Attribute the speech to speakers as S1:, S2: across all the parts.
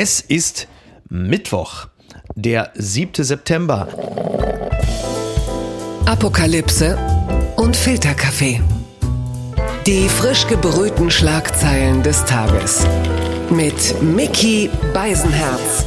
S1: Es ist Mittwoch, der 7. September.
S2: Apokalypse und Filterkaffee. Die frisch gebrühten Schlagzeilen des Tages. Mit Mickey Beisenherz.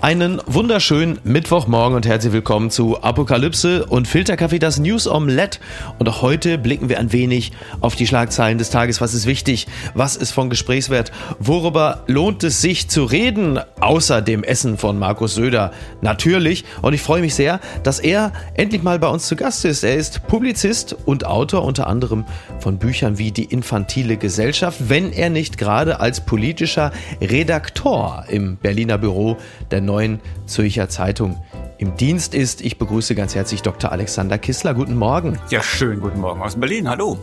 S1: Einen wunderschönen Mittwochmorgen und herzlich willkommen zu Apokalypse und Filterkaffee, das News Omelette. Und auch heute blicken wir ein wenig auf die Schlagzeilen des Tages. Was ist wichtig? Was ist von Gesprächswert? Worüber lohnt es sich zu reden? Außer dem Essen von Markus Söder natürlich. Und ich freue mich sehr, dass er endlich mal bei uns zu Gast ist. Er ist Publizist und Autor unter anderem von Büchern wie Die infantile Gesellschaft, wenn er nicht gerade als politischer Redaktor im Berliner Büro der neuen Zürcher Zeitung im Dienst ist. Ich begrüße ganz herzlich Dr. Alexander Kissler. Guten Morgen.
S3: Ja, schön, guten Morgen aus Berlin. Hallo.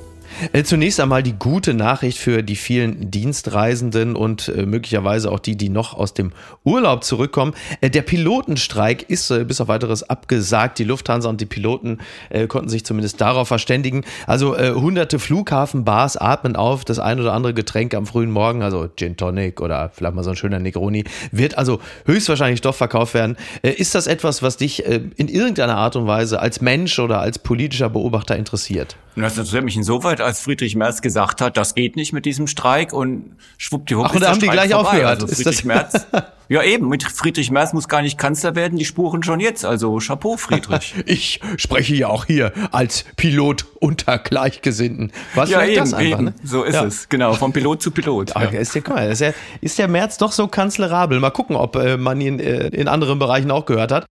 S1: Äh, zunächst einmal die gute Nachricht für die vielen Dienstreisenden und äh, möglicherweise auch die, die noch aus dem Urlaub zurückkommen. Äh, der Pilotenstreik ist bis auf weiteres abgesagt. Die Lufthansa und die Piloten konnten sich zumindest darauf verständigen. Also hunderte Flughafenbars atmen auf. Das ein oder andere Getränk am frühen Morgen, also Gin Tonic oder vielleicht mal so ein schöner Negroni, wird also höchstwahrscheinlich doch verkauft werden. Ist das etwas, was dich in irgendeiner Art und Weise als Mensch oder als politischer Beobachter interessiert?
S3: Das interessiert mich insoweit, als Friedrich Merz gesagt hat, das geht nicht mit diesem Streik und schwuppdiwupp
S1: Ach, und da haben die gleich vorbei. aufgehört.
S3: Also Friedrich Merz, ja eben, mit Friedrich Merz muss gar nicht Kanzler werden, die spuren schon jetzt. Also Chapeau, Friedrich.
S1: ich spreche ja auch hier als Pilot unter Gleichgesinnten.
S3: Was ja, eben, das einfach, eben. Ne? So ist ja. es, genau, vom Pilot zu Pilot.
S1: Ach, ja. ist, der, mal, ist, der, ist der Merz doch so kanzlerabel? Mal gucken, ob äh, man ihn äh, in anderen Bereichen auch gehört hat.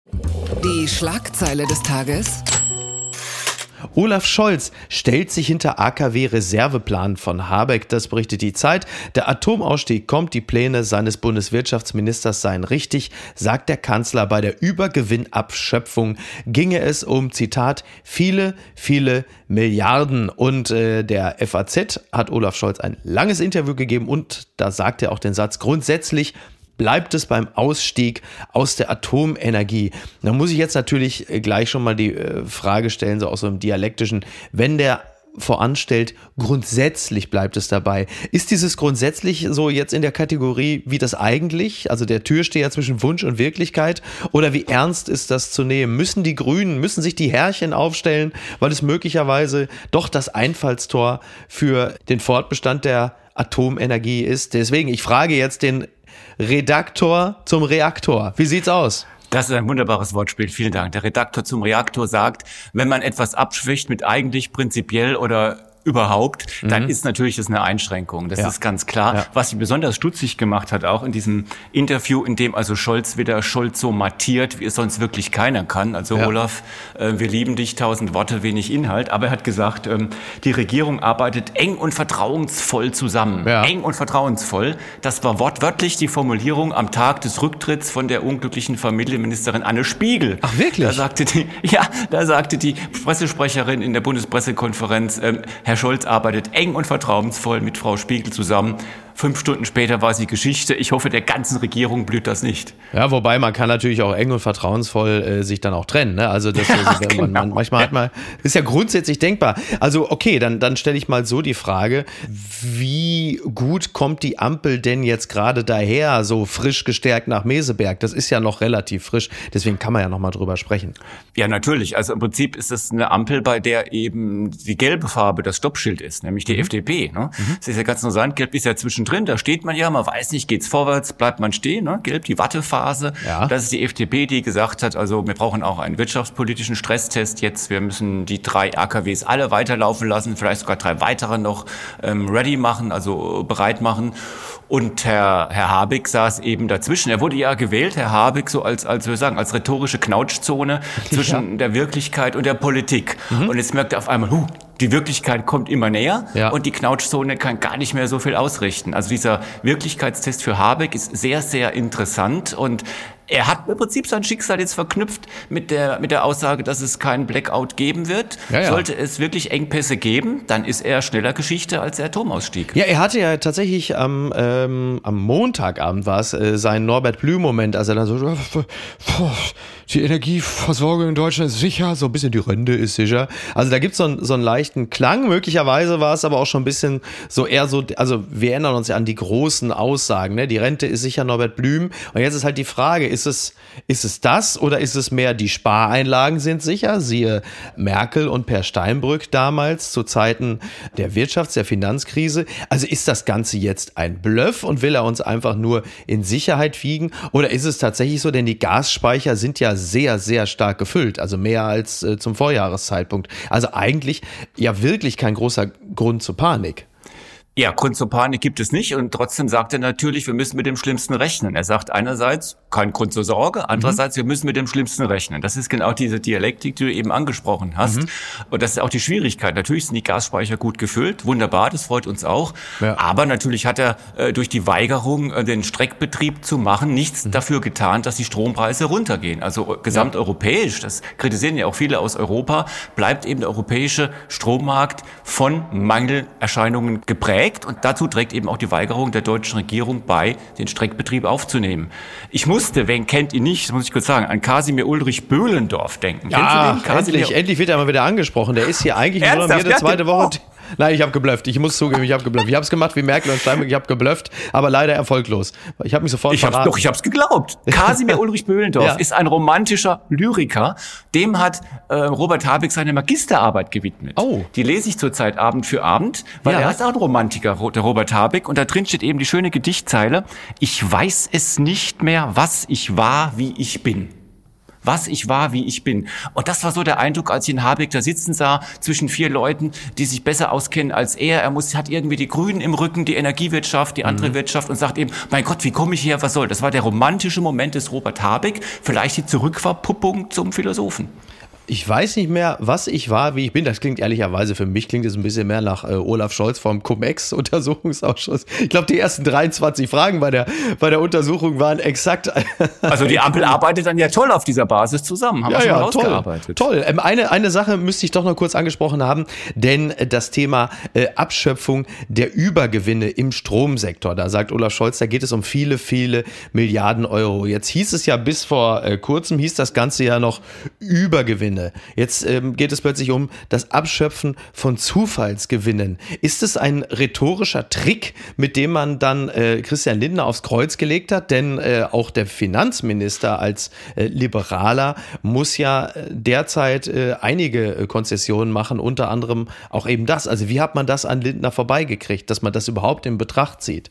S2: Die Schlagzeile des Tages.
S1: Olaf Scholz stellt sich hinter AKW-Reserveplan von Habeck. Das berichtet die Zeit. Der Atomausstieg kommt. Die Pläne seines Bundeswirtschaftsministers seien richtig, sagt der Kanzler. Bei der Übergewinnabschöpfung ginge es um, Zitat, viele, viele Milliarden. Und äh, der FAZ hat Olaf Scholz ein langes Interview gegeben und da sagt er auch den Satz, grundsätzlich bleibt es beim Ausstieg aus der Atomenergie? Da muss ich jetzt natürlich äh, gleich schon mal die äh, Frage stellen, so aus so einem dialektischen, wenn der voranstellt, grundsätzlich bleibt es dabei. Ist dieses grundsätzlich so jetzt in der Kategorie wie das eigentlich, also der Türsteher zwischen Wunsch und Wirklichkeit? Oder wie ernst ist das zu nehmen? Müssen die Grünen, müssen sich die Herrchen aufstellen, weil es möglicherweise doch das Einfallstor für den Fortbestand der Atomenergie ist? Deswegen, ich frage jetzt den Redaktor zum Reaktor. Wie sieht's aus?
S3: Das ist ein wunderbares Wortspiel. Vielen Dank. Der Redaktor zum Reaktor sagt, wenn man etwas abschwächt mit eigentlich prinzipiell oder überhaupt, dann mhm. ist natürlich das eine Einschränkung. Das ja. ist ganz klar. Ja. Was sie besonders stutzig gemacht hat, auch in diesem Interview, in dem also Scholz wieder Scholz so mattiert, wie es sonst wirklich keiner kann. Also ja. Olaf, äh, wir lieben dich, tausend Worte, wenig Inhalt. Aber er hat gesagt, ähm, die Regierung arbeitet eng und vertrauensvoll zusammen. Eng und vertrauensvoll. Das war wortwörtlich die Formulierung am Tag des Rücktritts von der unglücklichen Familienministerin Anne Spiegel.
S1: Ach wirklich?
S3: Da sagte die, ja, da sagte die Pressesprecherin in der Bundespressekonferenz, ähm, Herr Scholz arbeitet eng und vertrauensvoll mit Frau Spiegel zusammen. Fünf Stunden später war sie Geschichte. Ich hoffe, der ganzen Regierung blüht das nicht.
S1: Ja, wobei man kann natürlich auch eng und vertrauensvoll äh, sich dann auch trennen. Ne? Also das, ja, also, genau. man, manchmal hat man, ist ja grundsätzlich denkbar. Also okay, dann, dann stelle ich mal so die Frage, wie gut kommt die Ampel denn jetzt gerade daher, so frisch gestärkt nach Meseberg? Das ist ja noch relativ frisch, deswegen kann man ja noch mal drüber sprechen.
S3: Ja, natürlich. Also im Prinzip ist es eine Ampel, bei der eben die gelbe Farbe das Stoppschild ist, nämlich die mhm. FDP. Ne? Mhm. Das ist ja ganz interessant, gelb ist ja zwischen zwischendrin, da steht man ja, man weiß nicht, geht's vorwärts, bleibt man stehen, ne? gelb, die Wattephase. Ja. Das ist die FDP, die gesagt hat, also wir brauchen auch einen wirtschaftspolitischen Stresstest jetzt, wir müssen die drei AKWs alle weiterlaufen lassen, vielleicht sogar drei weitere noch ähm, ready machen, also bereit machen. Und Herr, Herr Habeck saß eben dazwischen. Er wurde ja gewählt, Herr Habeck, so als, als wir sagen, als rhetorische Knautschzone zwischen ja. der Wirklichkeit und der Politik. Mhm. Und jetzt merkt er auf einmal, huh, die Wirklichkeit kommt immer näher ja. und die Knautschzone kann gar nicht mehr so viel ausrichten. Also dieser Wirklichkeitstest für Habeck ist sehr, sehr interessant und er hat im Prinzip sein Schicksal jetzt verknüpft mit der, mit der Aussage, dass es keinen Blackout geben wird. Ja, ja. Sollte es wirklich Engpässe geben, dann ist er schneller Geschichte als der Atomausstieg.
S1: Ja, er hatte ja tatsächlich am, ähm, am Montagabend war es, äh, seinen Norbert Blüm-Moment, als er dann so, die Energieversorgung in Deutschland ist sicher, so ein bisschen die Rente ist sicher. Also da gibt so es so einen leichten Klang. Möglicherweise war es aber auch schon ein bisschen so eher so, also wir erinnern uns ja an die großen Aussagen, ne? Die Rente ist sicher Norbert Blüm. Und jetzt ist halt die Frage, ist es, ist es das oder ist es mehr die Spareinlagen sind sicher? Siehe Merkel und Per Steinbrück damals zu Zeiten der Wirtschafts-, der Finanzkrise. Also ist das Ganze jetzt ein Bluff und will er uns einfach nur in Sicherheit wiegen? Oder ist es tatsächlich so, denn die Gasspeicher sind ja sehr, sehr stark gefüllt, also mehr als äh, zum Vorjahreszeitpunkt. Also eigentlich ja wirklich kein großer Grund zur Panik.
S3: Ja, Grund zur Panik gibt es nicht und trotzdem sagt er natürlich, wir müssen mit dem Schlimmsten rechnen. Er sagt einerseits, kein Grund zur Sorge, andererseits, mhm. wir müssen mit dem Schlimmsten rechnen. Das ist genau diese Dialektik, die du eben angesprochen hast. Mhm. Und das ist auch die Schwierigkeit. Natürlich sind die Gasspeicher gut gefüllt, wunderbar, das freut uns auch. Ja. Aber natürlich hat er äh, durch die Weigerung, äh, den Streckbetrieb zu machen, nichts mhm. dafür getan, dass die Strompreise runtergehen. Also äh, gesamteuropäisch, das kritisieren ja auch viele aus Europa, bleibt eben der europäische Strommarkt von Mangelerscheinungen geprägt geprägt und dazu trägt eben auch die Weigerung der deutschen Regierung bei, den Streckbetrieb aufzunehmen. Ich musste, wen kennt ihn nicht, das muss ich kurz sagen, an Kasimir Ulrich Böhlendorf denken.
S1: Ja, endlich, endlich wird er mal wieder angesprochen. Der ist hier eigentlich nur noch jede zweite Woche. Nein, ich habe geblufft. Ich muss zugeben, ich habe geblufft. Ich habe es gemacht wie Merkel und Steinbrück. Ich habe geblufft, aber leider erfolglos. Ich habe mich sofort
S3: ich verraten. Hab's, doch, ich habe es geglaubt. Kasimir Ulrich Böhlendorf ja. ist ein romantischer Lyriker. Dem hat äh, Robert Habeck seine Magisterarbeit gewidmet. Oh. Die lese ich zurzeit Abend für Abend, weil ja. er ist auch ein Romantiker, der Robert Habeck. Und da drin steht eben die schöne Gedichtzeile. Ich weiß es nicht mehr, was ich war, wie ich bin was ich war, wie ich bin. Und das war so der Eindruck, als ich in Habeck da sitzen sah, zwischen vier Leuten, die sich besser auskennen als er. Er muss, hat irgendwie die Grünen im Rücken, die Energiewirtschaft, die andere mhm. Wirtschaft und sagt eben, mein Gott, wie komme ich her, was soll? Das war der romantische Moment des Robert Habeck, vielleicht die Zurückverpuppung zum Philosophen
S1: ich weiß nicht mehr, was ich war, wie ich bin. Das klingt ehrlicherweise für mich klingt es ein bisschen mehr nach äh, Olaf Scholz vom Cum-Ex-Untersuchungsausschuss. Ich glaube, die ersten 23 Fragen bei der, bei der Untersuchung waren exakt.
S3: also die Ampel arbeitet dann ja toll auf dieser Basis zusammen.
S1: Haben ja, wir schon ja, toll. Toll. Ähm, eine, eine Sache müsste ich doch noch kurz angesprochen haben, denn das Thema äh, Abschöpfung der Übergewinne im Stromsektor, da sagt Olaf Scholz, da geht es um viele, viele Milliarden Euro. Jetzt hieß es ja bis vor äh, kurzem, hieß das Ganze ja noch Übergewinne. Gewinne. Jetzt ähm, geht es plötzlich um das Abschöpfen von Zufallsgewinnen. Ist es ein rhetorischer Trick, mit dem man dann äh, Christian Lindner aufs Kreuz gelegt hat? Denn äh, auch der Finanzminister als äh, Liberaler muss ja äh, derzeit äh, einige äh, Konzessionen machen, unter anderem auch eben das. Also wie hat man das an Lindner vorbeigekriegt, dass man das überhaupt in Betracht zieht?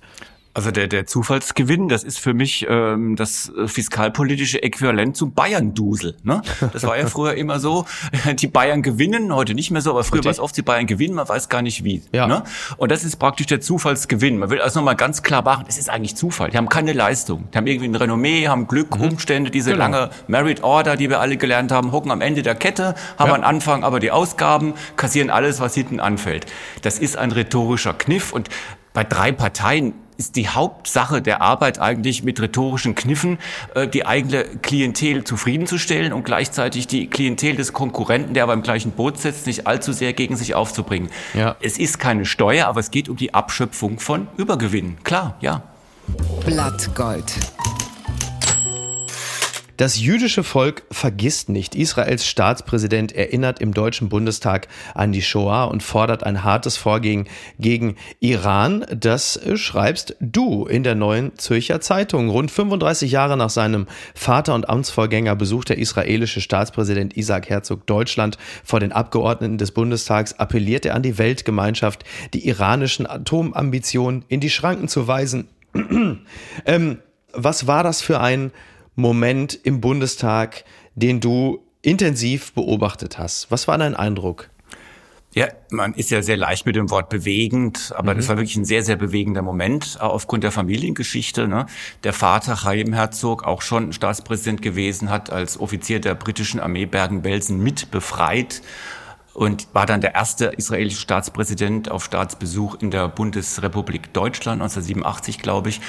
S3: Also der, der Zufallsgewinn, das ist für mich ähm, das äh, fiskalpolitische Äquivalent zum Bayern-Dusel. Ne? Das war ja früher immer so, die Bayern gewinnen, heute nicht mehr so, aber früher war es oft, die Bayern gewinnen, man weiß gar nicht wie. Ja. Ne? Und das ist praktisch der Zufallsgewinn. Man will also nochmal ganz klar machen, es ist eigentlich Zufall. Die haben keine Leistung. Die haben irgendwie ein Renommee, haben Glück, mhm. Umstände, diese genau. lange Merit Order, die wir alle gelernt haben, hocken am Ende der Kette, haben ja. am Anfang aber die Ausgaben, kassieren alles, was hinten anfällt. Das ist ein rhetorischer Kniff und bei drei Parteien ist die Hauptsache der Arbeit eigentlich mit rhetorischen Kniffen äh, die eigene Klientel zufriedenzustellen und gleichzeitig die Klientel des Konkurrenten, der aber im gleichen Boot sitzt, nicht allzu sehr gegen sich aufzubringen. Ja. Es ist keine Steuer, aber es geht um die Abschöpfung von Übergewinnen. Klar, ja.
S2: Blattgold.
S1: Das jüdische Volk vergisst nicht. Israels Staatspräsident erinnert im Deutschen Bundestag an die Shoah und fordert ein hartes Vorgehen gegen Iran. Das schreibst du in der neuen Zürcher Zeitung. Rund 35 Jahre nach seinem Vater und Amtsvorgänger besucht der israelische Staatspräsident Isaac Herzog Deutschland. Vor den Abgeordneten des Bundestags appelliert er an die Weltgemeinschaft, die iranischen Atomambitionen in die Schranken zu weisen. ähm, was war das für ein Moment im Bundestag, den du intensiv beobachtet hast? Was war dein Eindruck?
S3: Ja, man ist ja sehr leicht mit dem Wort bewegend, aber mhm. das war wirklich ein sehr, sehr bewegender Moment, auch aufgrund der Familiengeschichte. Ne? Der Vater, Chaim Herzog, auch schon Staatspräsident gewesen, hat als Offizier der britischen Armee Bergen-Belsen mit befreit und war dann der erste israelische Staatspräsident auf Staatsbesuch in der Bundesrepublik Deutschland 1987, glaube ich.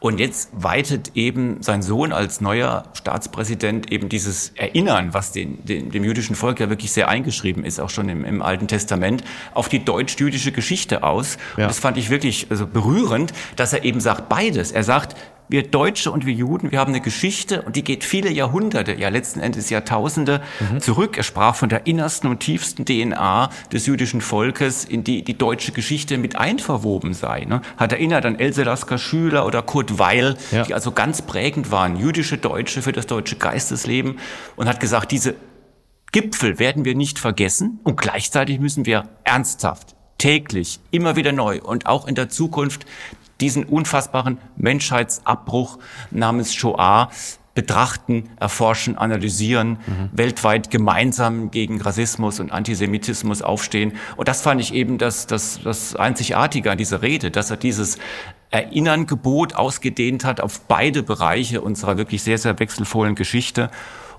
S3: Und jetzt weitet eben sein Sohn als neuer Staatspräsident eben dieses Erinnern, was den, den, dem jüdischen Volk ja wirklich sehr eingeschrieben ist, auch schon im, im Alten Testament, auf die deutsch-jüdische Geschichte aus. Ja. Und das fand ich wirklich also berührend, dass er eben sagt beides. Er sagt, wir Deutsche und wir Juden, wir haben eine Geschichte und die geht viele Jahrhunderte, ja letzten Endes Jahrtausende mhm. zurück. Er sprach von der innersten und tiefsten DNA des jüdischen Volkes, in die die deutsche Geschichte mit einverwoben sei. Ne? Hat erinnert an Else Lasker Schüler oder Kurt Weil, ja. die also ganz prägend waren, jüdische Deutsche für das deutsche Geistesleben und hat gesagt, diese Gipfel werden wir nicht vergessen und gleichzeitig müssen wir ernsthaft, täglich, immer wieder neu und auch in der Zukunft diesen unfassbaren Menschheitsabbruch namens Shoah betrachten, erforschen, analysieren, mhm. weltweit gemeinsam gegen Rassismus und Antisemitismus aufstehen. Und das fand ich eben das, das, das Einzigartige an dieser Rede, dass er dieses Erinnerngebot ausgedehnt hat auf beide Bereiche unserer wirklich sehr, sehr wechselvollen Geschichte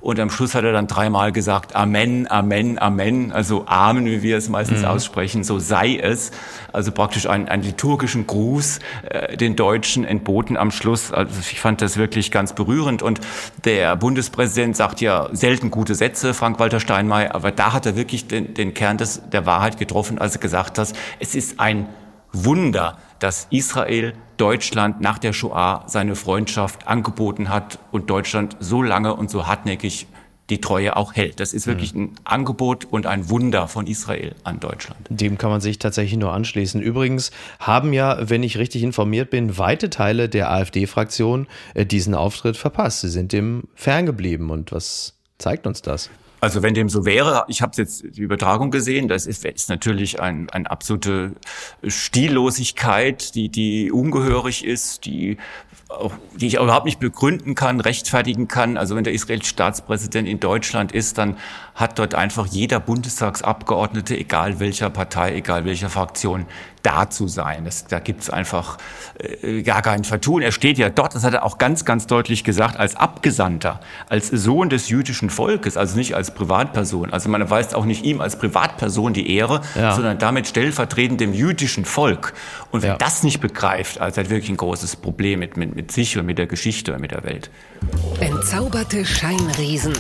S3: und am Schluss hat er dann dreimal gesagt, Amen, Amen, Amen, also Amen, wie wir es meistens mhm. aussprechen, so sei es. Also praktisch einen, einen liturgischen Gruß äh, den Deutschen entboten am Schluss. Also ich fand das wirklich ganz berührend. Und der Bundespräsident sagt ja selten gute Sätze, Frank-Walter Steinmeier, aber da hat er wirklich den, den Kern des, der Wahrheit getroffen, als er gesagt hat, es ist ein Wunder, dass Israel Deutschland nach der Shoah seine Freundschaft angeboten hat und Deutschland so lange und so hartnäckig die Treue auch hält. Das ist wirklich mhm. ein Angebot und ein Wunder von Israel an Deutschland.
S1: Dem kann man sich tatsächlich nur anschließen. Übrigens haben ja, wenn ich richtig informiert bin, weite Teile der AfD-Fraktion äh, diesen Auftritt verpasst. Sie sind dem ferngeblieben. Und was zeigt uns das?
S3: Also wenn dem so wäre, ich habe jetzt die Übertragung gesehen, das ist, ist natürlich ein, eine absolute Stillosigkeit, die, die ungehörig ist, die auch, die ich überhaupt nicht begründen kann, rechtfertigen kann. Also wenn der israelische Staatspräsident in Deutschland ist, dann hat dort einfach jeder Bundestagsabgeordnete, egal welcher Partei, egal welcher Fraktion, da zu sein. Das, da gibt's einfach äh, gar kein Vertun. Er steht ja dort, das hat er auch ganz, ganz deutlich gesagt, als Abgesandter, als Sohn des jüdischen Volkes, also nicht als Privatperson. Also man erweist auch nicht ihm als Privatperson die Ehre, ja. sondern damit stellvertretend dem jüdischen Volk. Und wer ja. das nicht begreift, also hat wirklich ein großes Problem mit, mit, mit sich und mit der Geschichte und mit der Welt.
S2: Entzauberte Scheinriesen.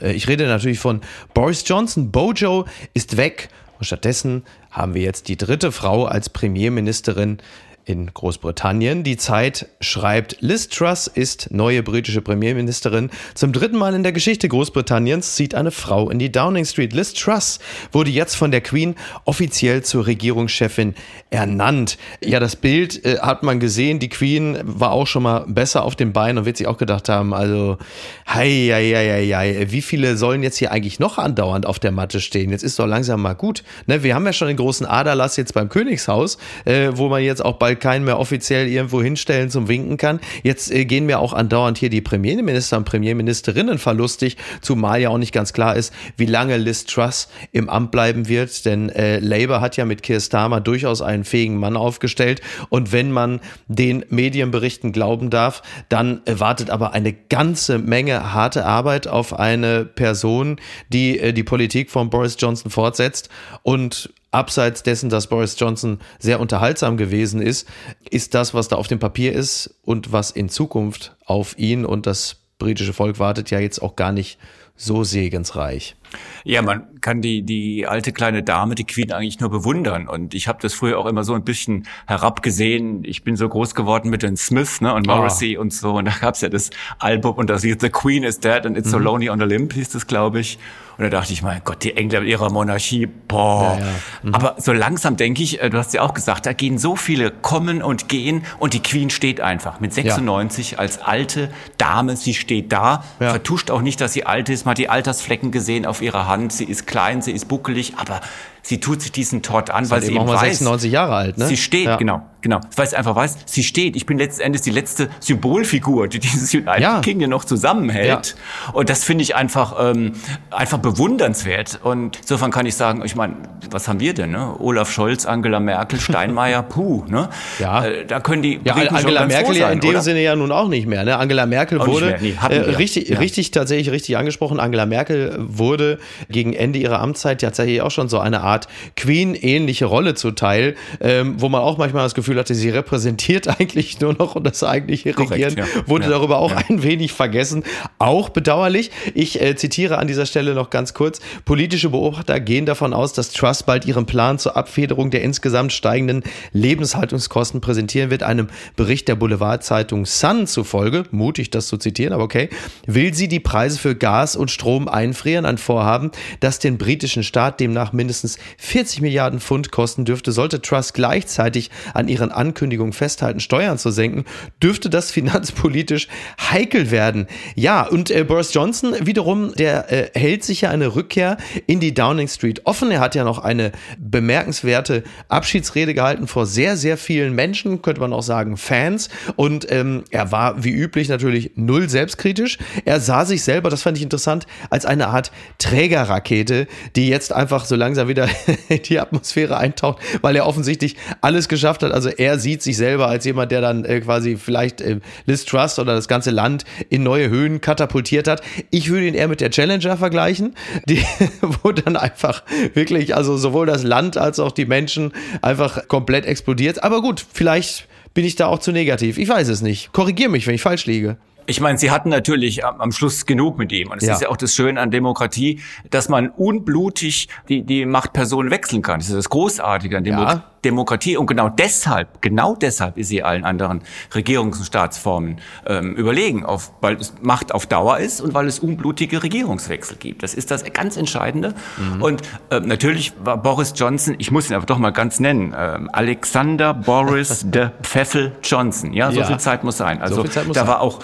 S1: Äh, ich rede natürlich von Boris Johnson. Bojo ist weg. Und stattdessen haben wir jetzt die dritte Frau als Premierministerin in Großbritannien. Die Zeit schreibt, Liz Truss ist neue britische Premierministerin. Zum dritten Mal in der Geschichte Großbritanniens zieht eine Frau in die Downing Street. Liz Truss wurde jetzt von der Queen offiziell zur Regierungschefin ernannt. Ja, das Bild äh, hat man gesehen. Die Queen war auch schon mal besser auf den Beinen und wird sich auch gedacht haben, also, hei, hei, hei, hei, wie viele sollen jetzt hier eigentlich noch andauernd auf der Matte stehen? Jetzt ist doch langsam mal gut. Ne, wir haben ja schon den großen Aderlass jetzt beim Königshaus, äh, wo man jetzt auch bald keinen mehr offiziell irgendwo hinstellen zum Winken kann. Jetzt äh, gehen mir auch andauernd hier die Premierminister und Premierministerinnen verlustig, zumal ja auch nicht ganz klar ist, wie lange Liz Truss im Amt bleiben wird, denn äh, Labour hat ja mit Keir Starmer durchaus einen fähigen Mann aufgestellt. Und wenn man den Medienberichten glauben darf, dann wartet aber eine ganze Menge harte Arbeit auf eine Person, die äh, die Politik von Boris Johnson fortsetzt. Und abseits dessen, dass Boris Johnson sehr unterhaltsam gewesen ist, ist das, was da auf dem Papier ist und was in Zukunft auf ihn und das britische Volk wartet, ja jetzt auch gar nicht so segensreich.
S3: Ja, man kann die, die alte kleine Dame, die Queen, eigentlich nur bewundern. Und ich habe das früher auch immer so ein bisschen herabgesehen. Ich bin so groß geworden mit den Smiths ne, und Morrissey oh. und so. Und da gab's ja das Album und da hieß The Queen is Dead and It's mhm. So Lonely on the Limb, hieß das, glaube ich. Und da dachte ich, mein Gott, die Engländer mit ihrer Monarchie, boah. Ja, ja. Mhm. Aber so langsam denke ich, äh, du hast ja auch gesagt, da gehen so viele kommen und gehen und die Queen steht einfach mit 96 ja. als alte Dame. Sie steht da, vertuscht auch nicht, dass sie alt ist. Man hat die Altersflecken gesehen auf ihrer Hand. Sie ist klein, sie ist buckelig, aber sie tut sich diesen Tod an, weil sie eben weiß,
S1: 96 Jahre alt, ne?
S3: Sie steht, genau, genau. Weil sie einfach weiß, sie steht. Ich bin letzten Endes die letzte Symbolfigur, die dieses United ja. Kingdom noch zusammenhält. Ja. Und das finde ich einfach, ähm, einfach bewundernswert. Und insofern kann ich sagen, ich meine, was haben wir denn? Ne? Olaf Scholz, Angela Merkel, Steinmeier, puh. Ne?
S1: Ja. Äh, da können die ja, Angela Merkel ja in dem oder? Sinne ja nun auch nicht mehr. Ne? Angela Merkel auch wurde nee, äh, richtig, ja. richtig tatsächlich richtig angesprochen. Angela Merkel wurde gegen Ende ihrer Amtszeit tatsächlich auch schon so eine Art Queen-ähnliche Rolle zuteil, ähm, wo man auch manchmal das Gefühl Gefühl hatte, sie repräsentiert eigentlich nur noch und das eigentliche Korrekt, Regieren ja. wurde ja, darüber auch ja. ein wenig vergessen. Auch bedauerlich. Ich äh, zitiere an dieser Stelle noch ganz kurz. Politische Beobachter gehen davon aus, dass Truss bald ihren Plan zur Abfederung der insgesamt steigenden Lebenshaltungskosten präsentieren wird. Einem Bericht der Boulevardzeitung Sun zufolge, mutig das zu zitieren, aber okay, will sie die Preise für Gas und Strom einfrieren. Ein Vorhaben, das den britischen Staat demnach mindestens 40 Milliarden Pfund kosten dürfte. Sollte Truss gleichzeitig an ihren Ankündigungen festhalten, Steuern zu senken, dürfte das finanzpolitisch heikel werden. Ja, und äh, Boris Johnson wiederum, der äh, hält sich ja eine Rückkehr in die Downing Street offen. Er hat ja noch eine bemerkenswerte Abschiedsrede gehalten vor sehr, sehr vielen Menschen, könnte man auch sagen Fans. Und ähm, er war wie üblich natürlich null selbstkritisch. Er sah sich selber, das fand ich interessant, als eine Art Trägerrakete, die jetzt einfach so langsam wieder in die Atmosphäre eintaucht, weil er offensichtlich alles geschafft hat. Also er sieht sich selber als jemand, der dann äh, quasi vielleicht äh, Liz Trust oder das ganze Land in neue Höhen katapultiert hat. Ich würde ihn eher mit der Challenger vergleichen, die, wo dann einfach wirklich, also sowohl das Land als auch die Menschen einfach komplett explodiert. Aber gut, vielleicht bin ich da auch zu negativ. Ich weiß es nicht. Korrigier mich, wenn ich falsch liege.
S3: Ich meine, sie hatten natürlich am, am Schluss genug mit ihm. Und es ja. ist ja auch das Schöne an Demokratie, dass man unblutig die, die Machtperson wechseln kann. Das ist das Großartige an Demo ja. Demokratie. Und genau deshalb, genau deshalb ist sie allen anderen Regierungs- und Staatsformen ähm, überlegen, auf, weil es Macht auf Dauer ist und weil es unblutige Regierungswechsel gibt. Das ist das ganz Entscheidende. Mhm. Und äh, natürlich war Boris Johnson, ich muss ihn aber doch mal ganz nennen, äh, Alexander Boris de Pfeffel Johnson. Ja, so ja. viel Zeit muss sein. Also so da sein. war auch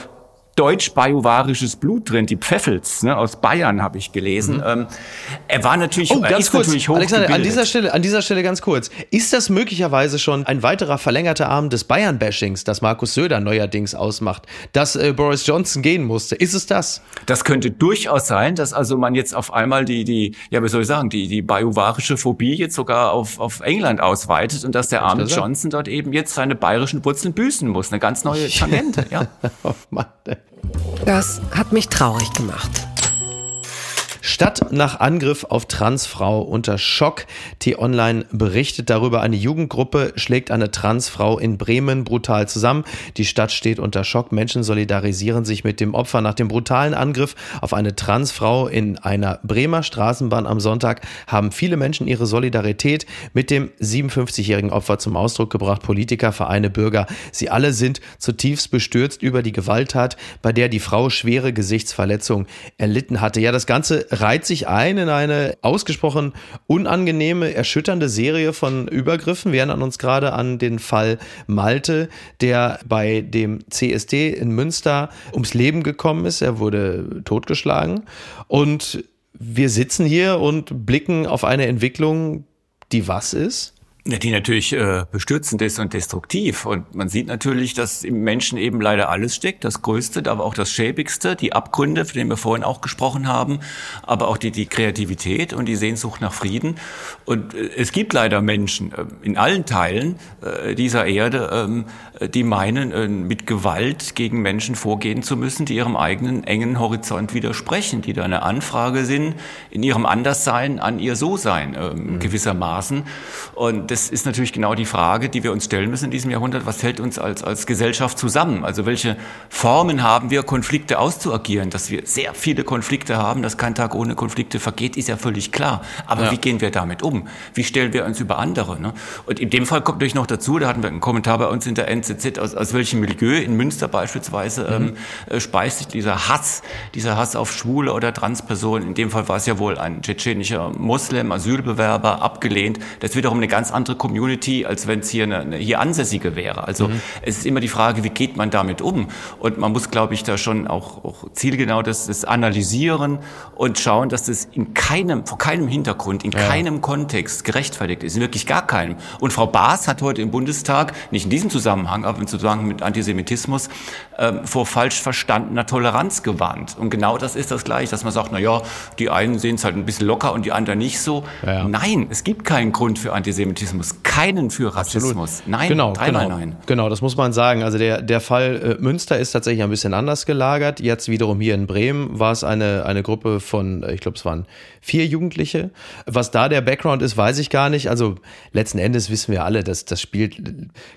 S3: deutsch-bajuwarisches Blut drin, die Pfeffels ne, aus Bayern habe ich gelesen. Mhm. Ähm, er war natürlich,
S1: oh, ganz kurz, natürlich Alexander, an dieser Stelle, an dieser Stelle ganz kurz, ist das möglicherweise schon ein weiterer verlängerter Arm des Bayern-Bashings, das Markus Söder neuerdings ausmacht, dass äh, Boris Johnson gehen musste? Ist es das?
S3: Das könnte durchaus sein, dass also man jetzt auf einmal die, die, ja, wie soll ich sagen, die, die bajuwarische Phobie jetzt sogar auf, auf England ausweitet und dass der arme Johnson dort eben jetzt seine bayerischen Wurzeln büßen muss. Eine ganz neue Tangente, ja. oh Mann.
S2: Das hat mich traurig gemacht.
S1: Stadt nach Angriff auf Transfrau unter Schock. T-Online berichtet darüber, eine Jugendgruppe schlägt eine Transfrau in Bremen brutal zusammen. Die Stadt steht unter Schock. Menschen solidarisieren sich mit dem Opfer. Nach dem brutalen Angriff auf eine Transfrau in einer Bremer Straßenbahn am Sonntag haben viele Menschen ihre Solidarität mit dem 57-jährigen Opfer zum Ausdruck gebracht. Politiker, Vereine, Bürger, sie alle sind zutiefst bestürzt über die Gewalttat, bei der die Frau schwere Gesichtsverletzungen erlitten hatte. Ja, das Ganze reiht sich ein in eine ausgesprochen unangenehme, erschütternde Serie von Übergriffen. Wir erinnern uns gerade an den Fall Malte, der bei dem CSD in Münster ums Leben gekommen ist. Er wurde totgeschlagen. Und wir sitzen hier und blicken auf eine Entwicklung, die was ist?
S3: Die natürlich äh, bestürzend ist und destruktiv. Und man sieht natürlich, dass im Menschen eben leider alles steckt, das Größte, aber auch das Schäbigste, die Abgründe, von denen wir vorhin auch gesprochen haben, aber auch die, die Kreativität und die Sehnsucht nach Frieden. Und äh, es gibt leider Menschen äh, in allen Teilen äh, dieser Erde, äh, die meinen, äh, mit Gewalt gegen Menschen vorgehen zu müssen, die ihrem eigenen engen Horizont widersprechen, die da eine Anfrage sind in ihrem Anderssein an ihr So-Sein äh, mhm. gewissermaßen. Und das ist natürlich genau die Frage, die wir uns stellen müssen in diesem Jahrhundert. Was hält uns als, als Gesellschaft zusammen? Also welche Formen haben wir, Konflikte auszuagieren? Dass wir sehr viele Konflikte haben, dass kein Tag ohne Konflikte vergeht, ist ja völlig klar. Aber ja. wie gehen wir damit um? Wie stellen wir uns über andere? Ne? Und in dem Fall kommt natürlich noch dazu, da hatten wir einen Kommentar bei uns in der NZZ, aus, aus welchem Milieu, in Münster beispielsweise, mhm. ähm, äh, speist sich dieser Hass, dieser Hass auf Schwule oder Transpersonen. In dem Fall war es ja wohl ein tschetschenischer Muslim, Asylbewerber, abgelehnt. Das ist wiederum eine ganz andere andere Community, als wenn es hier eine, eine, hier ansässige wäre. Also mhm. es ist immer die Frage, wie geht man damit um? Und man muss, glaube ich, da schon auch, auch zielgenau das, das analysieren und schauen, dass das in keinem, vor keinem Hintergrund, in ja. keinem Kontext gerechtfertigt ist, in wirklich gar keinem. Und Frau Baas hat heute im Bundestag, nicht in diesem Zusammenhang, aber im Zusammenhang mit Antisemitismus, ähm, vor falsch verstandener Toleranz gewarnt. Und genau das ist das gleiche, dass man sagt, na ja, die einen sehen es halt ein bisschen locker und die anderen nicht so. Ja. Nein, es gibt keinen Grund für Antisemitismus Rassismus, keinen für Rassismus.
S1: Absolut. Nein, genau, nein, genau, nein. Genau, das muss man sagen. Also der, der Fall äh, Münster ist tatsächlich ein bisschen anders gelagert. Jetzt wiederum hier in Bremen war es eine, eine Gruppe von, äh, ich glaube, es waren vier Jugendliche. Was da der Background ist, weiß ich gar nicht. Also letzten Endes wissen wir alle, dass das spielt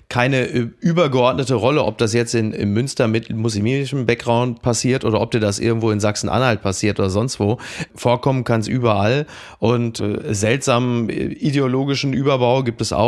S1: keine äh, übergeordnete Rolle, ob das jetzt in, in Münster mit muslimischem Background passiert oder ob dir das irgendwo in Sachsen-Anhalt passiert oder sonst wo. Vorkommen kann es überall und äh, seltsamen äh, ideologischen Überbau gibt es auch.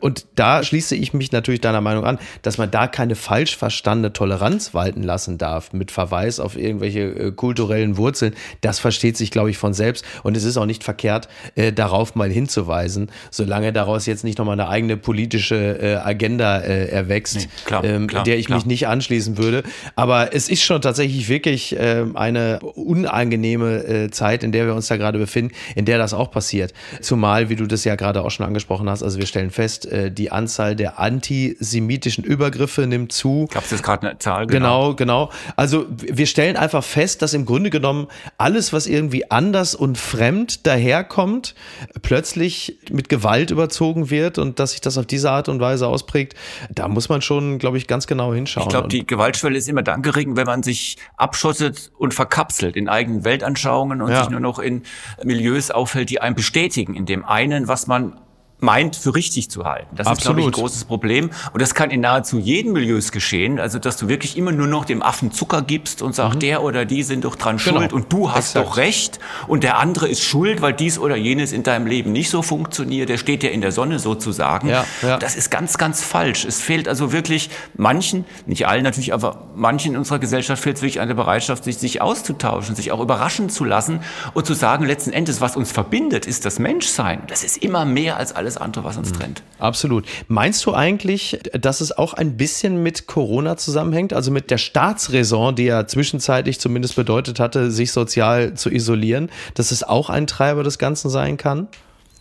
S1: Und da schließe ich mich natürlich deiner Meinung an, dass man da keine falsch verstandene Toleranz walten lassen darf mit Verweis auf irgendwelche äh, kulturellen Wurzeln. Das versteht sich, glaube ich, von selbst. Und es ist auch nicht verkehrt, äh, darauf mal hinzuweisen, solange daraus jetzt nicht nochmal eine eigene politische äh, Agenda äh, erwächst, nee, klar, ähm, klar, der ich klar. mich nicht anschließen würde. Aber es ist schon tatsächlich wirklich äh, eine unangenehme äh, Zeit, in der wir uns da gerade befinden, in der das auch passiert. Zumal, wie du das ja gerade auch schon angesprochen hast, also wir stellen fest, äh, die Anzahl der antisemitischen Übergriffe nimmt zu.
S3: Gab es jetzt gerade eine Zahl?
S1: Genau. genau, genau. Also wir stellen einfach fest, dass im Grunde genommen alles, was irgendwie anders und fremd daherkommt, plötzlich mit Gewalt überzogen wird und dass sich das auf diese Art und Weise ausprägt, da muss man schon, glaube ich, ganz genau hinschauen. Ich
S3: glaube, die Gewaltschwelle ist immer dann gering, wenn man sich abschottet und verkapselt in eigenen Weltanschauungen und ja. sich nur noch in Milieus auffällt, die einen bestätigen in dem einen, was man meint, für richtig zu halten. Das Absolut. ist, glaube ich, ein großes Problem. Und das kann in nahezu jedem Milieus geschehen. Also, dass du wirklich immer nur noch dem Affen Zucker gibst und sagst, mhm. der oder die sind doch dran genau. schuld und du hast Exakt. doch recht und der andere ist schuld, weil dies oder jenes in deinem Leben nicht so funktioniert. Der steht ja in der Sonne sozusagen. Ja, ja. Das ist ganz, ganz falsch. Es fehlt also wirklich manchen, nicht allen natürlich, aber manchen in unserer Gesellschaft fehlt wirklich eine Bereitschaft, sich, sich auszutauschen, sich auch überraschen zu lassen und zu sagen, letzten Endes, was uns verbindet, ist das Menschsein. Das ist immer mehr als alles alles andere, was uns mhm. trennt.
S1: Absolut. Meinst du eigentlich, dass es auch ein bisschen mit Corona zusammenhängt? Also mit der Staatsräson, die ja zwischenzeitlich zumindest bedeutet hatte, sich sozial zu isolieren, dass es auch ein Treiber des Ganzen sein kann?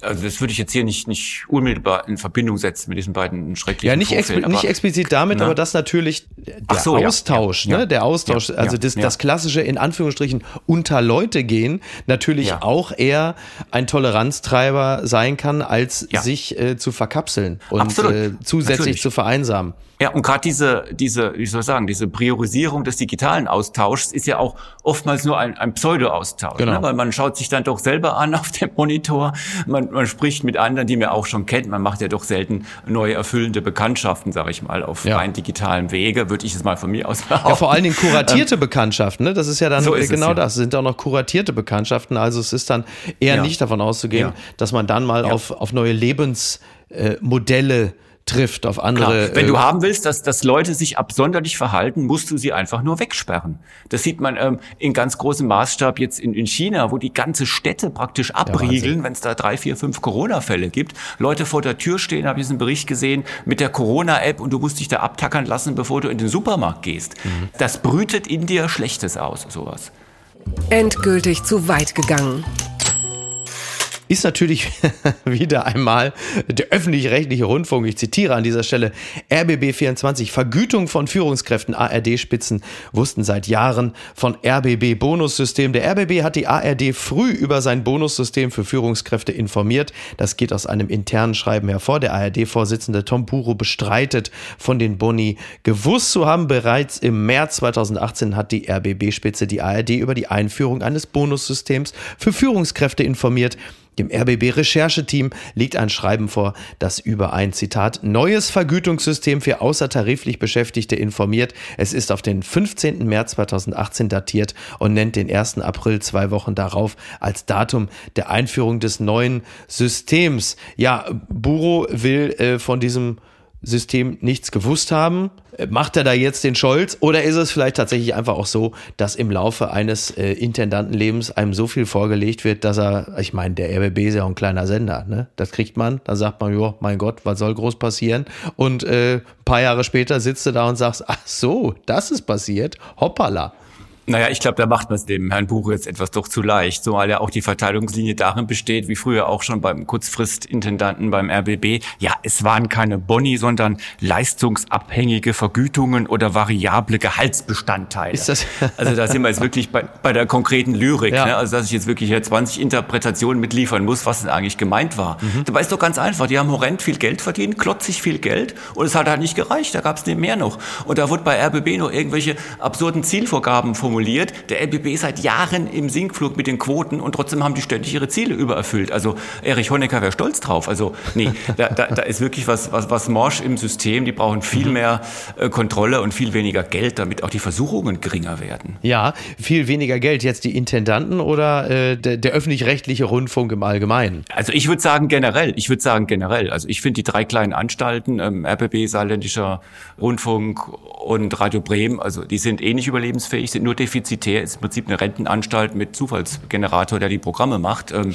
S3: Also das würde ich jetzt hier nicht, nicht unmittelbar in Verbindung setzen mit diesen beiden schrecklichen
S1: Ja, nicht, exp nicht explizit damit, ne? aber das natürlich der so, Austausch, ja, ja, ne, der Austausch, ja, also das, das klassische in Anführungsstrichen unter Leute gehen, natürlich auch eher ein Toleranztreiber sein kann, als sich äh, zu verkapseln und äh, zusätzlich natürlich. zu vereinsamen.
S3: Ja, und gerade diese, diese, wie soll ich sagen, diese Priorisierung des digitalen Austauschs ist ja auch oftmals nur ein, ein Pseudo-Austausch. Genau. Ne? Weil man schaut sich dann doch selber an auf dem Monitor, man, man spricht mit anderen, die man auch schon kennt, man macht ja doch selten neue erfüllende Bekanntschaften, sage ich mal, auf ja. rein digitalem Wege, würde ich es mal von mir aus
S1: behaupten. Ja, vor allen Dingen kuratierte ähm, Bekanntschaften, ne? Das ist ja dann so genau es, ja. das. Es sind auch noch kuratierte Bekanntschaften. Also es ist dann eher ja. nicht davon auszugehen, dass man dann mal auf, auf neue Lebensmodelle äh, trifft auf andere.
S3: Klar. Wenn du äh, haben willst, dass, dass Leute sich absonderlich verhalten, musst du sie einfach nur wegsperren. Das sieht man ähm, in ganz großem Maßstab jetzt in, in China, wo die ganze Städte praktisch abriegeln, wenn es da drei, vier, fünf Corona-Fälle gibt. Leute vor der Tür stehen, habe ich einen Bericht gesehen, mit der Corona-App und du musst dich da abtackern lassen, bevor du in den Supermarkt gehst. Mhm. Das brütet in dir Schlechtes aus, sowas.
S2: Endgültig zu weit gegangen
S1: ist natürlich wieder einmal der öffentlich-rechtliche Rundfunk. Ich zitiere an dieser Stelle RBB24. Vergütung von Führungskräften ARD-Spitzen wussten seit Jahren von RBB-Bonussystem. Der RBB hat die ARD früh über sein Bonussystem für Führungskräfte informiert. Das geht aus einem internen Schreiben hervor. Der ARD-Vorsitzende Tom Buro bestreitet von den Boni gewusst zu haben. Bereits im März 2018 hat die RBB-Spitze die ARD über die Einführung eines Bonussystems für Führungskräfte informiert. Dem RBB-Rechercheteam liegt ein Schreiben vor, das über ein Zitat neues Vergütungssystem für außertariflich Beschäftigte informiert. Es ist auf den 15. März 2018 datiert und nennt den 1. April zwei Wochen darauf als Datum der Einführung des neuen Systems. Ja, Buro will äh, von diesem System nichts gewusst haben. Macht er da jetzt den Scholz oder ist es vielleicht tatsächlich einfach auch so, dass im Laufe eines äh, Intendantenlebens einem so viel vorgelegt wird, dass er, ich meine, der RBB ist ja auch ein kleiner Sender, ne? Das kriegt man, dann sagt man, ja, mein Gott, was soll groß passieren? Und äh, ein paar Jahre später sitzt du da und sagst, ach so, das ist passiert, hoppala.
S3: Naja, ich glaube, da macht man es dem Herrn Buch jetzt etwas doch zu leicht, zumal ja auch die Verteilungslinie darin besteht, wie früher auch schon beim Kurzfristintendanten beim RBB. Ja, es waren keine Boni, sondern leistungsabhängige Vergütungen oder variable Gehaltsbestandteile. Ist das also da sind wir jetzt wirklich bei, bei der konkreten Lyrik. Ja. Ne? Also dass ich jetzt wirklich hier 20 Interpretationen mitliefern muss, was denn eigentlich gemeint war. Mhm. Dabei ist doch ganz einfach. Die haben horrend viel Geld verdient, klotzig viel Geld und es hat halt nicht gereicht. Da gab es mehr noch. Und da wurde bei RBB noch irgendwelche absurden Zielvorgaben formuliert formuliert. Der LBB ist seit Jahren im Sinkflug mit den Quoten und trotzdem haben die ständig ihre Ziele übererfüllt. Also Erich Honecker wäre stolz drauf. Also nee, da, da, da ist wirklich was, was, was morsch im System. Die brauchen viel mhm. mehr äh, Kontrolle und viel weniger Geld, damit auch die Versuchungen geringer werden.
S1: Ja, viel weniger Geld. Jetzt die Intendanten oder äh, der, der öffentlich-rechtliche Rundfunk im Allgemeinen?
S3: Also ich würde sagen generell. Ich würde sagen generell. Also ich finde die drei kleinen Anstalten, ähm, RBB, Saarländischer Rundfunk und Radio Bremen, also die sind eh nicht überlebensfähig, sind nur defizitär, ist im Prinzip eine Rentenanstalt mit Zufallsgenerator, der die Programme macht. Ähm,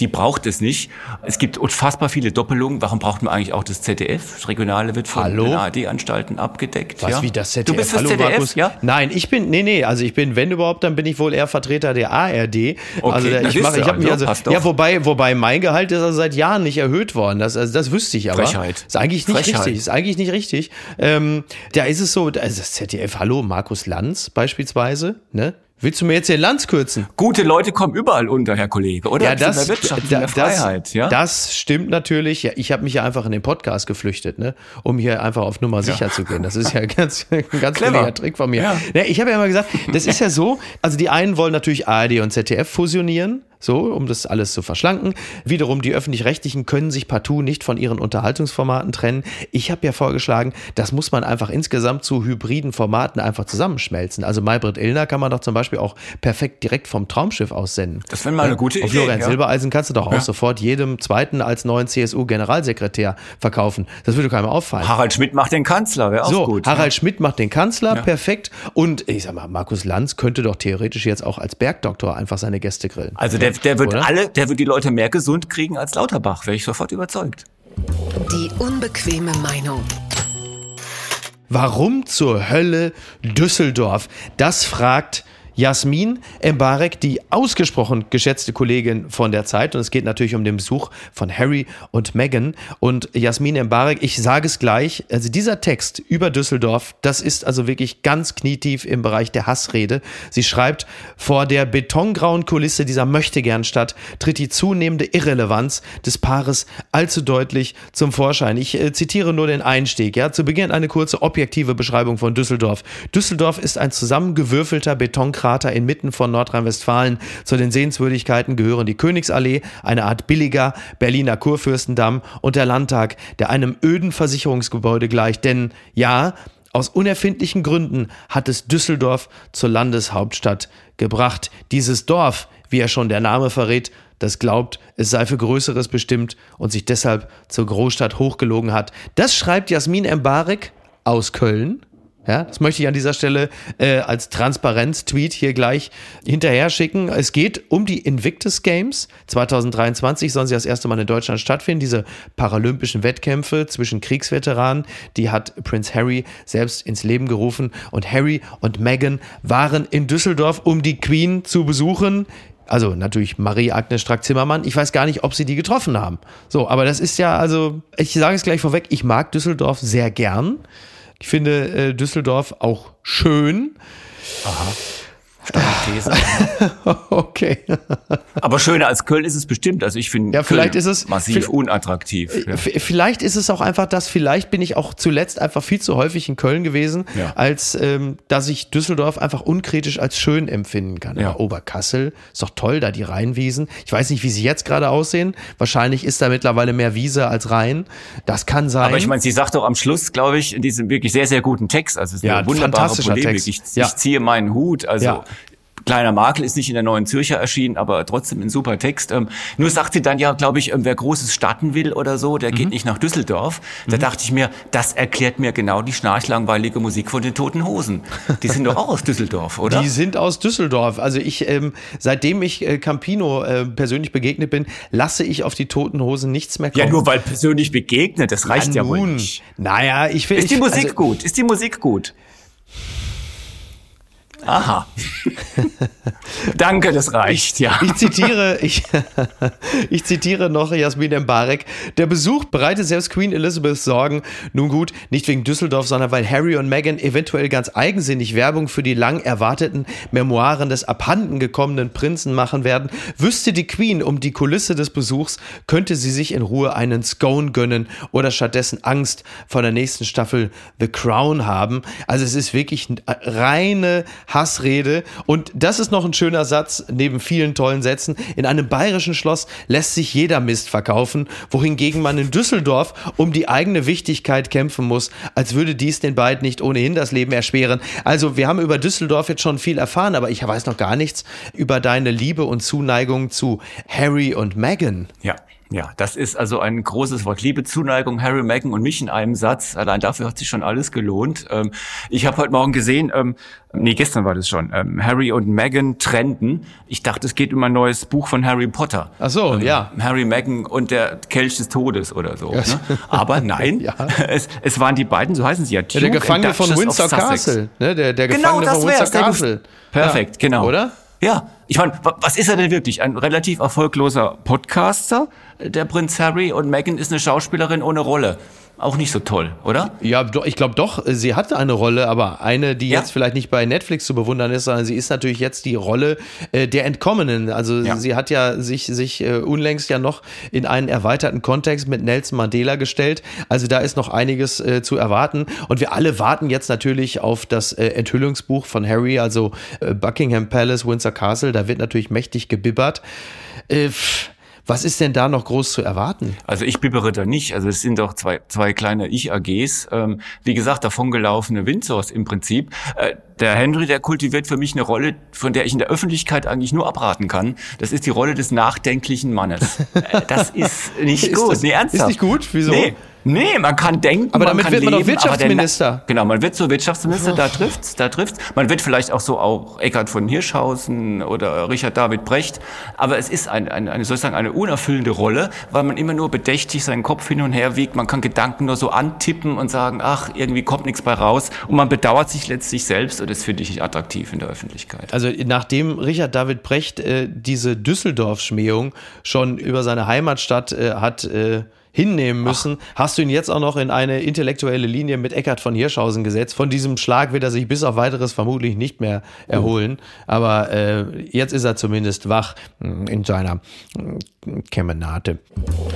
S3: die braucht es nicht. Es gibt unfassbar viele Doppelungen. Warum braucht man eigentlich auch das ZDF? Das Regionale wird von Hallo? den ARD-Anstalten abgedeckt.
S1: Was,
S3: ja?
S1: wie das ZDF?
S3: Du bist Hallo,
S1: ZDF, Markus? ja? Nein, ich bin, nee, nee, also ich bin, wenn überhaupt, dann bin ich wohl eher Vertreter der ARD. Okay, also der, ich mache, ich habe also, also ja, wobei, wobei mein Gehalt ist also seit Jahren nicht erhöht worden. Das, also das wüsste ich aber.
S3: Frechheit.
S1: Ist eigentlich nicht Frechheit. richtig. Ist eigentlich nicht richtig. Ähm, da ist es so, also das ZDF, hallo, Markus Lanz beispielsweise, ne? Willst du mir jetzt den Lanz kürzen?
S3: Gute Leute kommen überall unter, Herr Kollege, oder?
S1: Ja, das, in der Wirtschaft, in der Freiheit, das, ja? Das stimmt natürlich. Ja, ich habe mich ja einfach in den Podcast geflüchtet, ne, um hier einfach auf Nummer sicher ja. zu gehen. Das ist ja ganz, ganz billiger Trick von mir. Ja. Ja, ich habe ja immer gesagt, das ist ja so. Also die einen wollen natürlich ARD und ZDF fusionieren. So, um das alles zu verschlanken. Wiederum, die Öffentlich-Rechtlichen können sich partout nicht von ihren Unterhaltungsformaten trennen. Ich habe ja vorgeschlagen, das muss man einfach insgesamt zu hybriden Formaten einfach zusammenschmelzen. Also Maybrit Illner kann man doch zum Beispiel auch perfekt direkt vom Traumschiff aussenden.
S3: Das wäre mal eine gute Idee.
S1: Und Florian ja. Silbereisen kannst du doch auch ja. sofort jedem Zweiten als neuen CSU-Generalsekretär verkaufen. Das würde keinem auffallen.
S3: Harald Schmidt macht den Kanzler, wäre auch so, gut.
S1: Harald ja. Schmidt macht den Kanzler, perfekt. Und ich sag mal, Markus Lanz könnte doch theoretisch jetzt auch als Bergdoktor einfach seine Gäste grillen.
S3: Also der, der wird Oder? alle, der wird die Leute mehr gesund kriegen als Lauterbach, wäre ich sofort überzeugt.
S2: Die unbequeme Meinung.
S1: Warum zur Hölle Düsseldorf? Das fragt Jasmin Embarek, die ausgesprochen geschätzte Kollegin von der Zeit. Und es geht natürlich um den Besuch von Harry und Meghan. Und Jasmin Embarek, ich sage es gleich, also dieser Text über Düsseldorf, das ist also wirklich ganz knietief im Bereich der Hassrede. Sie schreibt, vor der betongrauen Kulisse dieser Möchtegernstadt tritt die zunehmende Irrelevanz des Paares allzu deutlich zum Vorschein. Ich äh, zitiere nur den Einstieg. Ja, zu Beginn eine kurze objektive Beschreibung von Düsseldorf. Düsseldorf ist ein zusammengewürfelter Betonkrater Krater inmitten von Nordrhein-Westfalen. Zu den Sehenswürdigkeiten gehören die Königsallee, eine Art billiger Berliner Kurfürstendamm und der Landtag, der einem öden Versicherungsgebäude gleicht. Denn ja, aus unerfindlichen Gründen hat es Düsseldorf zur Landeshauptstadt gebracht. Dieses Dorf, wie er schon der Name verrät, das glaubt, es sei für Größeres bestimmt und sich deshalb zur Großstadt hochgelogen hat. Das schreibt Jasmin Embarek aus Köln. Ja, das möchte ich an dieser Stelle äh, als Transparenz-Tweet hier gleich hinterher schicken. Es geht um die Invictus Games. 2023 sollen sie das erste Mal in Deutschland stattfinden. Diese paralympischen Wettkämpfe zwischen Kriegsveteranen, die hat Prince Harry selbst ins Leben gerufen. Und Harry und Meghan waren in Düsseldorf, um die Queen zu besuchen. Also natürlich Marie-Agnes Strack-Zimmermann. Ich weiß gar nicht, ob sie die getroffen haben. So, aber das ist ja, also, ich sage es gleich vorweg, ich mag Düsseldorf sehr gern. Ich finde äh, Düsseldorf auch schön.
S3: Aha. Starke These.
S1: okay.
S3: Aber schöner als Köln ist es bestimmt. Also ich finde
S1: ja, vielleicht Köln ist es
S3: massiv unattraktiv.
S1: Äh, ja. Vielleicht ist es auch einfach das, vielleicht bin ich auch zuletzt einfach viel zu häufig in Köln gewesen, ja. als ähm, dass ich Düsseldorf einfach unkritisch als schön empfinden kann. Ja. Aber Oberkassel ist doch toll, da die Rheinwiesen. Ich weiß nicht, wie sie jetzt gerade aussehen. Wahrscheinlich ist da mittlerweile mehr Wiese als Rhein. Das kann sein.
S3: Aber ich meine, sie sagt doch am Schluss, glaube ich, in diesem wirklich sehr, sehr guten Text, also es ist ja, eine wunderbare Polemik. Text. Ich, ich ziehe meinen Hut. Also Kleiner Makel ist nicht in der Neuen Zürcher erschienen, aber trotzdem ein super Text. Ähm, nur sagt sie dann ja, glaube ich, ähm, wer Großes starten will oder so, der mhm. geht nicht nach Düsseldorf. Da mhm. dachte ich mir, das erklärt mir genau die schnarchlangweilige Musik von den Toten Hosen. Die sind doch auch aus Düsseldorf, oder?
S1: Die sind aus Düsseldorf. Also ich, ähm, seitdem ich äh, Campino äh, persönlich begegnet bin, lasse ich auf die Toten Hosen nichts mehr kommen.
S3: Ja, nur weil persönlich begegnet, das reicht ja, ja wohl nicht.
S1: Naja, ich finde...
S3: Ist die Musik also, gut? Ist die Musik gut? Aha. Danke, das reicht, ja.
S1: Ich zitiere, ich, ich zitiere noch Jasmin Mbarek. Der Besuch bereitet selbst Queen Elizabeth Sorgen. Nun gut, nicht wegen Düsseldorf, sondern weil Harry und Meghan eventuell ganz eigensinnig Werbung für die lang erwarteten Memoiren des abhanden gekommenen Prinzen machen werden. Wüsste die Queen um die Kulisse des Besuchs, könnte sie sich in Ruhe einen Scone gönnen oder stattdessen Angst vor der nächsten Staffel The Crown haben. Also es ist wirklich reine Hassrede. Und das ist noch ein schöner Satz neben vielen tollen Sätzen. In einem bayerischen Schloss lässt sich jeder Mist verkaufen, wohingegen man in Düsseldorf um die eigene Wichtigkeit kämpfen muss, als würde dies den beiden nicht ohnehin das Leben erschweren. Also wir haben über Düsseldorf jetzt schon viel erfahren, aber ich weiß noch gar nichts über deine Liebe und Zuneigung zu Harry und Meghan.
S3: Ja. Ja, das ist also ein großes Wort. Liebe Zuneigung, Harry, Meghan und mich in einem Satz. Allein dafür hat sich schon alles gelohnt. Ähm, ich habe heute Morgen gesehen, ähm, nee, gestern war das schon, ähm, Harry und Meghan trenden. Ich dachte, es geht um ein neues Buch von Harry Potter.
S1: Ach so, ähm, ja.
S3: Harry, Meghan und der Kelch des Todes oder so. Ne? Aber nein, ja. es, es waren die beiden, so heißen sie ja.
S1: Duke ja der Gefangene von Windsor Castle. Ne? Der, der
S3: genau,
S1: Gefangene
S3: von Windsor Castle. Perfekt,
S1: ja.
S3: genau.
S1: Oder?
S3: Ja, ich meine, was ist er denn wirklich? Ein relativ erfolgloser Podcaster, der Prinz Harry, und Meghan ist eine Schauspielerin ohne Rolle auch nicht so toll, oder?
S1: Ja, ich glaube doch, sie hatte eine Rolle, aber eine, die ja. jetzt vielleicht nicht bei Netflix zu bewundern ist, sondern sie ist natürlich jetzt die Rolle äh, der Entkommenen. Also ja. sie hat ja sich, sich äh, unlängst ja noch in einen erweiterten Kontext mit Nelson Mandela gestellt. Also da ist noch einiges äh, zu erwarten. Und wir alle warten jetzt natürlich auf das äh, Enthüllungsbuch von Harry, also äh, Buckingham Palace, Windsor Castle. Da wird natürlich mächtig gebibbert. Äh, pff was ist denn da noch groß zu erwarten?
S3: Also ich bibbere da nicht. Also es sind doch zwei, zwei kleine Ich-AGs. Ähm, wie gesagt, davongelaufene Windsors im Prinzip. Äh, der Henry, der kultiviert für mich eine Rolle, von der ich in der Öffentlichkeit eigentlich nur abraten kann. Das ist die Rolle des nachdenklichen Mannes. Äh, das ist nicht ist gut.
S1: Das, nee, ernsthaft. Ist nicht gut? Wieso?
S3: Nee. Nee, man kann denken,
S1: aber damit
S3: man
S1: wird man
S3: leben,
S1: doch Wirtschaftsminister.
S3: genau, man wird so Wirtschaftsminister, da trifft's, da trifft's. Man wird vielleicht auch so auch Eckhard von Hirschhausen oder Richard David Brecht, aber es ist ein, ein, eine sozusagen eine unerfüllende Rolle, weil man immer nur bedächtig seinen Kopf hin und her wiegt, man kann Gedanken nur so antippen und sagen, ach, irgendwie kommt nichts bei raus und man bedauert sich letztlich selbst und das finde ich nicht attraktiv in der Öffentlichkeit.
S1: Also nachdem Richard David Brecht äh, diese Düsseldorf-Schmähung schon über seine Heimatstadt äh, hat äh, hinnehmen müssen, Ach. hast du ihn jetzt auch noch in eine intellektuelle Linie mit Eckart von Hirschhausen gesetzt. Von diesem Schlag wird er sich bis auf weiteres vermutlich nicht mehr erholen. Oh. Aber äh, jetzt ist er zumindest wach in seiner mm, Kemenate.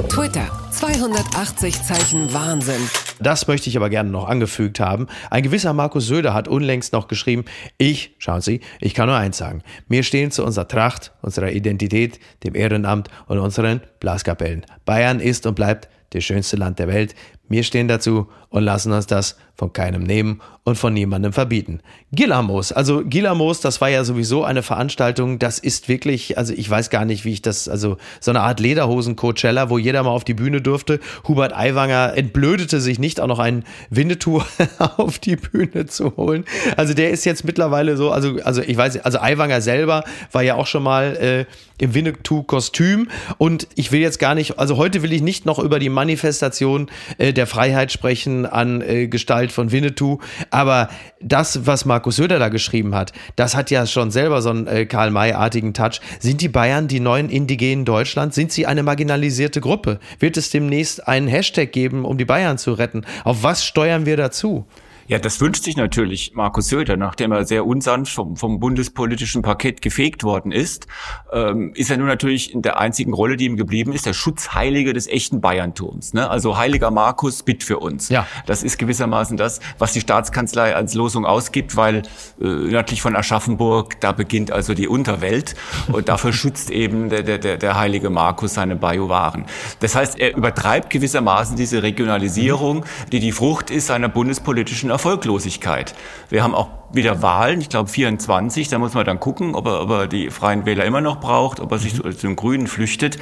S2: Twitter, 280 Zeichen Wahnsinn.
S1: Das möchte ich aber gerne noch angefügt haben. Ein gewisser Markus Söder hat unlängst noch geschrieben, ich, schauen Sie, ich kann nur eins sagen, wir stehen zu unserer Tracht, unserer Identität, dem Ehrenamt und unseren Blaskapellen. Bayern ist und bleibt das schönste Land der Welt. Wir stehen dazu und lassen uns das von keinem nehmen und von niemandem verbieten. Gilamos, also Gilamos, das war ja sowieso eine Veranstaltung, das ist wirklich, also ich weiß gar nicht, wie ich das, also so eine Art Lederhosen-Coachella, wo jeder mal auf die Bühne durfte. Hubert Aiwanger entblödete sich nicht, auch noch einen Winnetou auf die Bühne zu holen. Also der ist jetzt mittlerweile so, also, also ich weiß, also Aiwanger selber war ja auch schon mal äh, im Winnetou-Kostüm und ich will jetzt gar nicht, also heute will ich nicht noch über die Manifestation äh, der Freiheit sprechen an äh, Gestalt von Winnetou, aber das, was Markus Söder da geschrieben hat, das hat ja schon selber so einen äh, Karl-May-artigen Touch. Sind die Bayern die neuen Indigenen Deutschlands? Sind sie eine marginalisierte Gruppe? Wird es demnächst einen Hashtag geben, um die Bayern zu retten? Auf was steuern wir dazu?
S3: Ja, das wünscht sich natürlich Markus Söder, nachdem er sehr unsanft vom, vom bundespolitischen Parkett gefegt worden ist, ähm, ist er nun natürlich in der einzigen Rolle, die ihm geblieben ist, der Schutzheilige des echten Bayernturms. Ne? Also heiliger Markus, bitt für uns. Ja. Das ist gewissermaßen das, was die Staatskanzlei als Losung ausgibt, weil äh, nördlich von Aschaffenburg, da beginnt also die Unterwelt und dafür schützt eben der, der, der heilige Markus seine Bajuwaren. Das heißt, er übertreibt gewissermaßen diese Regionalisierung, die die Frucht ist seiner bundespolitischen Erfolglosigkeit. Wir haben auch wieder Wahlen, ich glaube 24, da muss man dann gucken, ob er, ob er die Freien Wähler immer noch braucht, ob er sich zu, zu den Grünen flüchtet.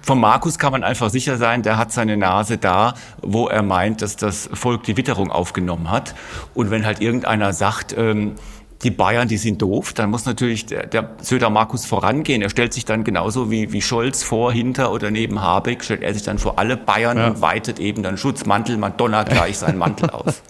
S3: Von Markus kann man einfach sicher sein, der hat seine Nase da, wo er meint, dass das Volk die Witterung aufgenommen hat. Und wenn halt irgendeiner sagt, ähm, die Bayern, die sind doof, dann muss natürlich der, der Söder Markus vorangehen. Er stellt sich dann genauso wie, wie Scholz vor, hinter oder neben Habeck, stellt er sich dann vor alle Bayern ja. und weitet eben dann Schutzmantel, Madonna gleich seinen Mantel aus.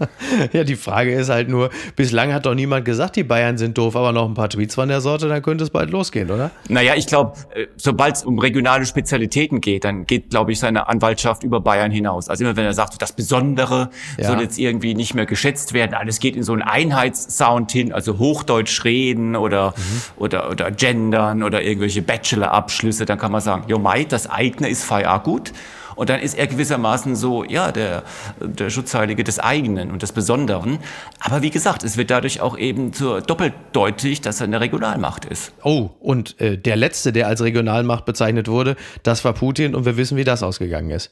S1: ja, die Frage ist halt nur, bislang hat doch niemand gesagt, die Bayern sind doof, aber noch ein paar Tweets von der Sorte, dann könnte es bald losgehen, oder?
S3: Naja, ich glaube, äh, sobald es um regionale Spezialitäten geht, dann geht, glaube ich, seine Anwaltschaft über Bayern hinaus. Also immer wenn er sagt, das Besondere ja. soll jetzt irgendwie nicht mehr geschätzt werden, alles geht in so einen Einheitssound hin, also Hochdeutsch reden oder, mhm. oder, oder gendern oder irgendwelche Bachelor-Abschlüsse, dann kann man sagen, jo Mai, das eigene ist feier gut. Und dann ist er gewissermaßen so, ja, der, der Schutzheilige des eigenen und des Besonderen. Aber wie gesagt, es wird dadurch auch eben zur doppeldeutig, dass er eine Regionalmacht ist.
S1: Oh, und äh, der letzte, der als Regionalmacht bezeichnet wurde, das war Putin und wir wissen, wie das ausgegangen ist.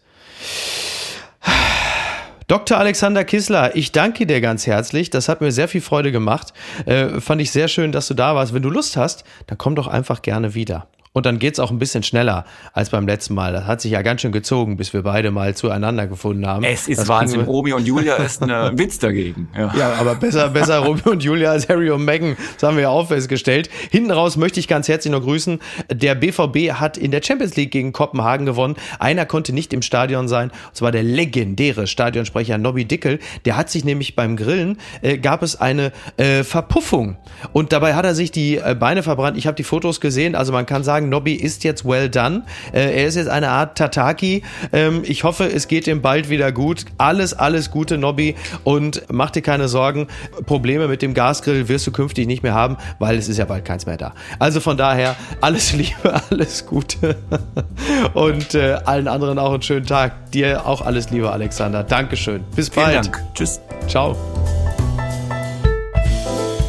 S1: Dr. Alexander Kissler, ich danke dir ganz herzlich. Das hat mir sehr viel Freude gemacht. Äh, fand ich sehr schön, dass du da warst. Wenn du Lust hast, dann komm doch einfach gerne wieder. Und dann geht's auch ein bisschen schneller als beim letzten Mal. Das hat sich ja ganz schön gezogen, bis wir beide mal zueinander gefunden haben.
S3: Es ist das Wahnsinn. Romeo und Julia ist ein Witz dagegen.
S1: Ja. ja, aber besser, besser Romeo und Julia als Harry und Meghan. Das haben wir ja auch festgestellt. Hinten raus möchte ich ganz herzlich noch grüßen. Der BVB hat in der Champions League gegen Kopenhagen gewonnen. Einer konnte nicht im Stadion sein. Und zwar der legendäre Stadionsprecher Nobby Dickel. Der hat sich nämlich beim Grillen, äh, gab es eine äh, Verpuffung. Und dabei hat er sich die äh, Beine verbrannt. Ich habe die Fotos gesehen. Also man kann sagen, Nobby ist jetzt well done. Äh, er ist jetzt eine Art Tataki. Ähm, ich hoffe, es geht ihm bald wieder gut. Alles, alles Gute, Nobby. Und mach dir keine Sorgen. Probleme mit dem Gasgrill wirst du künftig nicht mehr haben, weil es ist ja bald keins mehr da. Also von daher, alles Liebe, alles Gute. Und äh, allen anderen auch einen schönen Tag. Dir auch alles Liebe, Alexander. Dankeschön. Bis Vielen bald. Dank.
S3: Tschüss.
S1: Ciao.